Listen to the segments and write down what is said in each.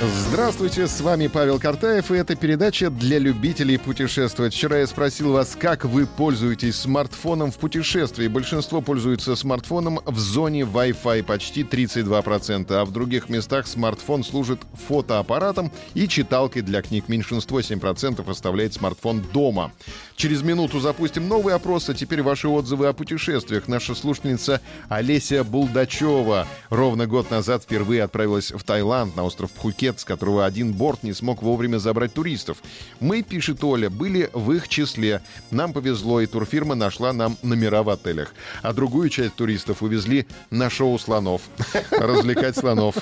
Здравствуйте, с вами Павел Картаев, и это передача для любителей путешествовать. Вчера я спросил вас, как вы пользуетесь смартфоном в путешествии. Большинство пользуются смартфоном в зоне Wi-Fi, почти 32%, а в других местах смартфон служит фотоаппаратом и читалкой для книг. Меньшинство 7% оставляет смартфон дома. Через минуту запустим новый опрос, а теперь ваши отзывы о путешествиях. Наша слушательница Олеся Булдачева ровно год назад впервые отправилась в Таиланд на остров Пхукет пакет, с которого один борт не смог вовремя забрать туристов. Мы, пишет Оля, были в их числе. Нам повезло, и турфирма нашла нам номера в отелях. А другую часть туристов увезли на шоу слонов. Развлекать слонов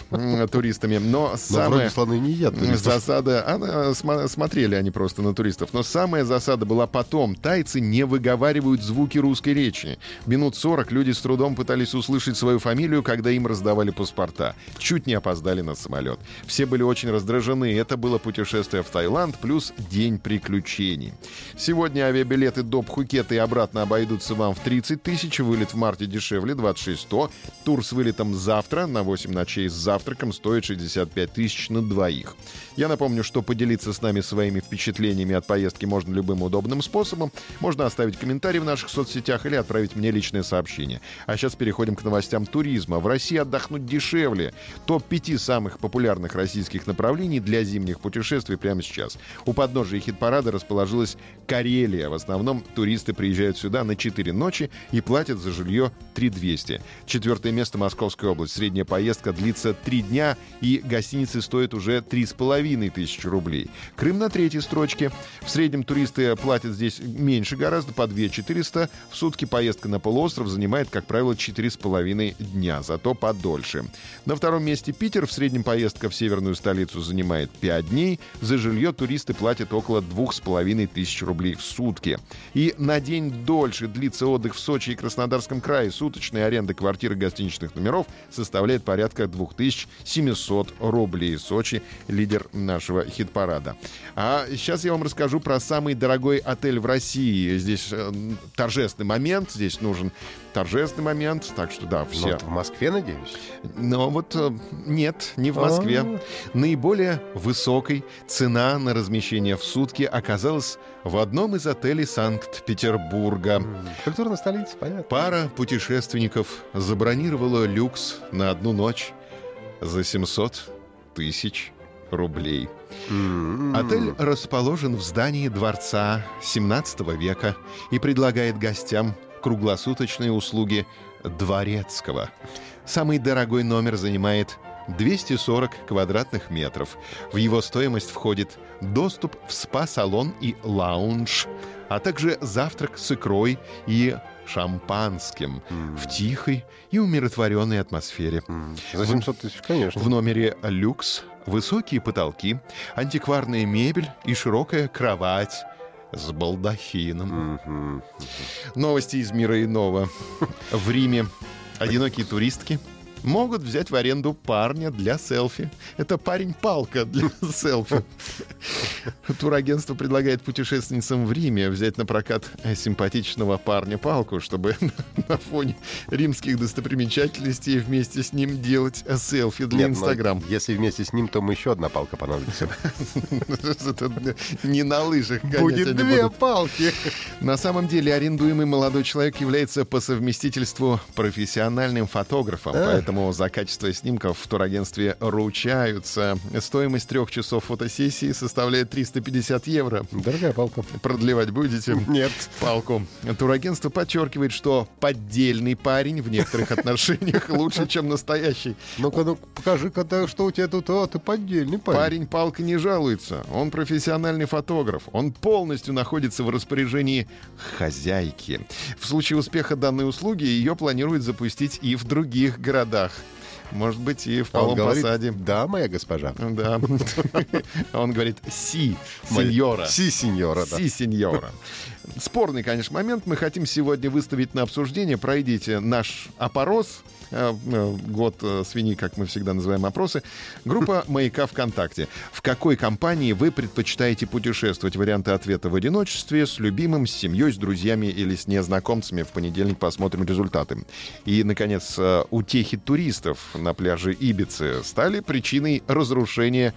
туристами. Но самая слоны не едят. Засада... Она, смотрели они просто на туристов. Но самая засада была потом. Тайцы не выговаривают звуки русской речи. Минут 40 люди с трудом пытались услышать свою фамилию, когда им раздавали паспорта. Чуть не опоздали на самолет. Все были были очень раздражены. Это было путешествие в Таиланд плюс день приключений. Сегодня авиабилеты до Пхукета и обратно обойдутся вам в 30 тысяч. Вылет в марте дешевле 26 100. Тур с вылетом завтра на 8 ночей с завтраком стоит 65 тысяч на двоих. Я напомню, что поделиться с нами своими впечатлениями от поездки можно любым удобным способом. Можно оставить комментарий в наших соцсетях или отправить мне личное сообщение. А сейчас переходим к новостям туризма. В России отдохнуть дешевле. Топ-5 самых популярных российских туристических направлений для зимних путешествий прямо сейчас. У подножия хит-парада расположилась Карелия. В основном туристы приезжают сюда на 4 ночи и платят за жилье 3200. Четвертое место Московская область. Средняя поездка длится 3 дня и гостиницы стоят уже 3,5 тысячи рублей. Крым на третьей строчке. В среднем туристы платят здесь меньше гораздо, по 2 400. В сутки поездка на полуостров занимает, как правило, 4,5 дня, зато подольше. На втором месте Питер. В среднем поездка в северную столицу занимает 5 дней. За жилье туристы платят около 2,5 тысяч рублей в сутки. И на день дольше длится отдых в Сочи и Краснодарском крае. Суточная аренда квартир и гостиничных номеров составляет порядка 2700 рублей. Сочи — лидер нашего хит-парада. А сейчас я вам расскажу про самый дорогой отель в России. Здесь э, торжественный момент, здесь нужен торжественный момент, так что да, все. Но в Москве, надеюсь? Но вот э, нет, не в Москве. А-а-а. Наиболее высокой цена на размещение в сутки оказалась в одном из отелей Санкт-Петербурга. Культурная столица, понятно. Пара путешественников забронировала люкс на одну ночь за 700 тысяч рублей. Mm-hmm. Отель расположен в здании дворца 17 века и предлагает гостям круглосуточные услуги дворецкого. Самый дорогой номер занимает 240 квадратных метров. В его стоимость входит доступ в спа-салон и лаунж, а также завтрак с икрой и шампанским mm. в тихой и умиротворенной атмосфере. Mm. За 700 тысяч, конечно. В номере люкс высокие потолки, антикварная мебель и широкая кровать с балдахином. Новости из мира иного. В Риме одинокие туристки могут взять в аренду парня для селфи. Это парень-палка для селфи. Турагентство предлагает путешественницам в Риме взять на прокат симпатичного парня-палку, чтобы на фоне римских достопримечательностей вместе с ним делать селфи для Инстаграм. Если вместе с ним, то мы еще одна палка понадобится. Не на лыжах Будет две палки. На самом деле арендуемый молодой человек является по совместительству профессиональным фотографом, поэтому Поэтому за качество снимков в турагентстве ручаются. Стоимость трех часов фотосессии составляет 350 евро. Дорогая палка. Продлевать будете? Нет. Палку. Турагентство подчеркивает, что поддельный парень в некоторых отношениях лучше, чем настоящий. Ну-ка, ну покажи-ка, что у тебя тут, а, ты поддельный парень. Парень палка не жалуется. Он профессиональный фотограф. Он полностью находится в распоряжении хозяйки. В случае успеха данной услуги ее планируют запустить и в других городах горах. Может быть, и в а полом посаде. Да, моя госпожа. Да. Он говорит «си, сеньора». «Си, сеньора», да. «Си, сеньора». Спорный, конечно, момент. Мы хотим сегодня выставить на обсуждение. Пройдите наш опорос. Э, э, год э, свиньи, как мы всегда называем опросы. Группа «Маяка ВКонтакте». В какой компании вы предпочитаете путешествовать? Варианты ответа в одиночестве, с любимым, с семьей, с друзьями или с незнакомцами. В понедельник посмотрим результаты. И, наконец, утехи туристов на пляже Ибицы стали причиной разрушения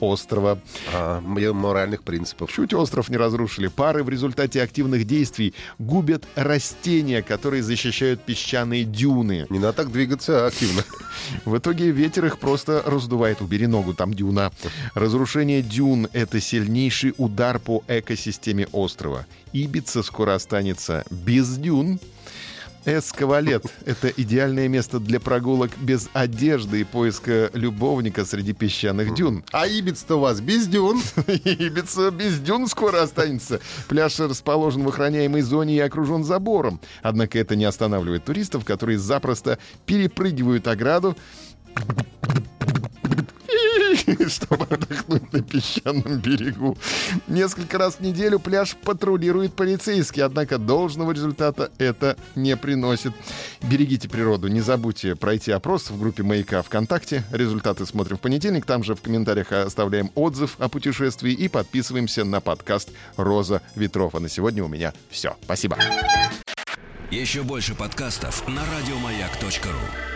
острова. А, моральных принципов. Чуть остров не разрушили. Пары в результате активных действий губят растения, которые защищают песчаные дюны. Не надо так двигаться активно. В итоге ветер их просто раздувает. Убери ногу, там дюна. Разрушение дюн — это сильнейший удар по экосистеме острова. Ибица скоро останется без дюн, Эскавалет — это идеальное место для прогулок без одежды и поиска любовника среди песчаных дюн. А Ибиц-то у вас без дюн. Ибиц без дюн скоро останется. Пляж расположен в охраняемой зоне и окружен забором. Однако это не останавливает туристов, которые запросто перепрыгивают ограду чтобы отдохнуть на песчаном берегу. Несколько раз в неделю пляж патрулирует полицейский, однако должного результата это не приносит. Берегите природу, не забудьте пройти опрос в группе «Маяка» ВКонтакте. Результаты смотрим в понедельник, там же в комментариях оставляем отзыв о путешествии и подписываемся на подкаст «Роза ветров». А на сегодня у меня все. Спасибо. Еще больше подкастов на радиомаяк.ру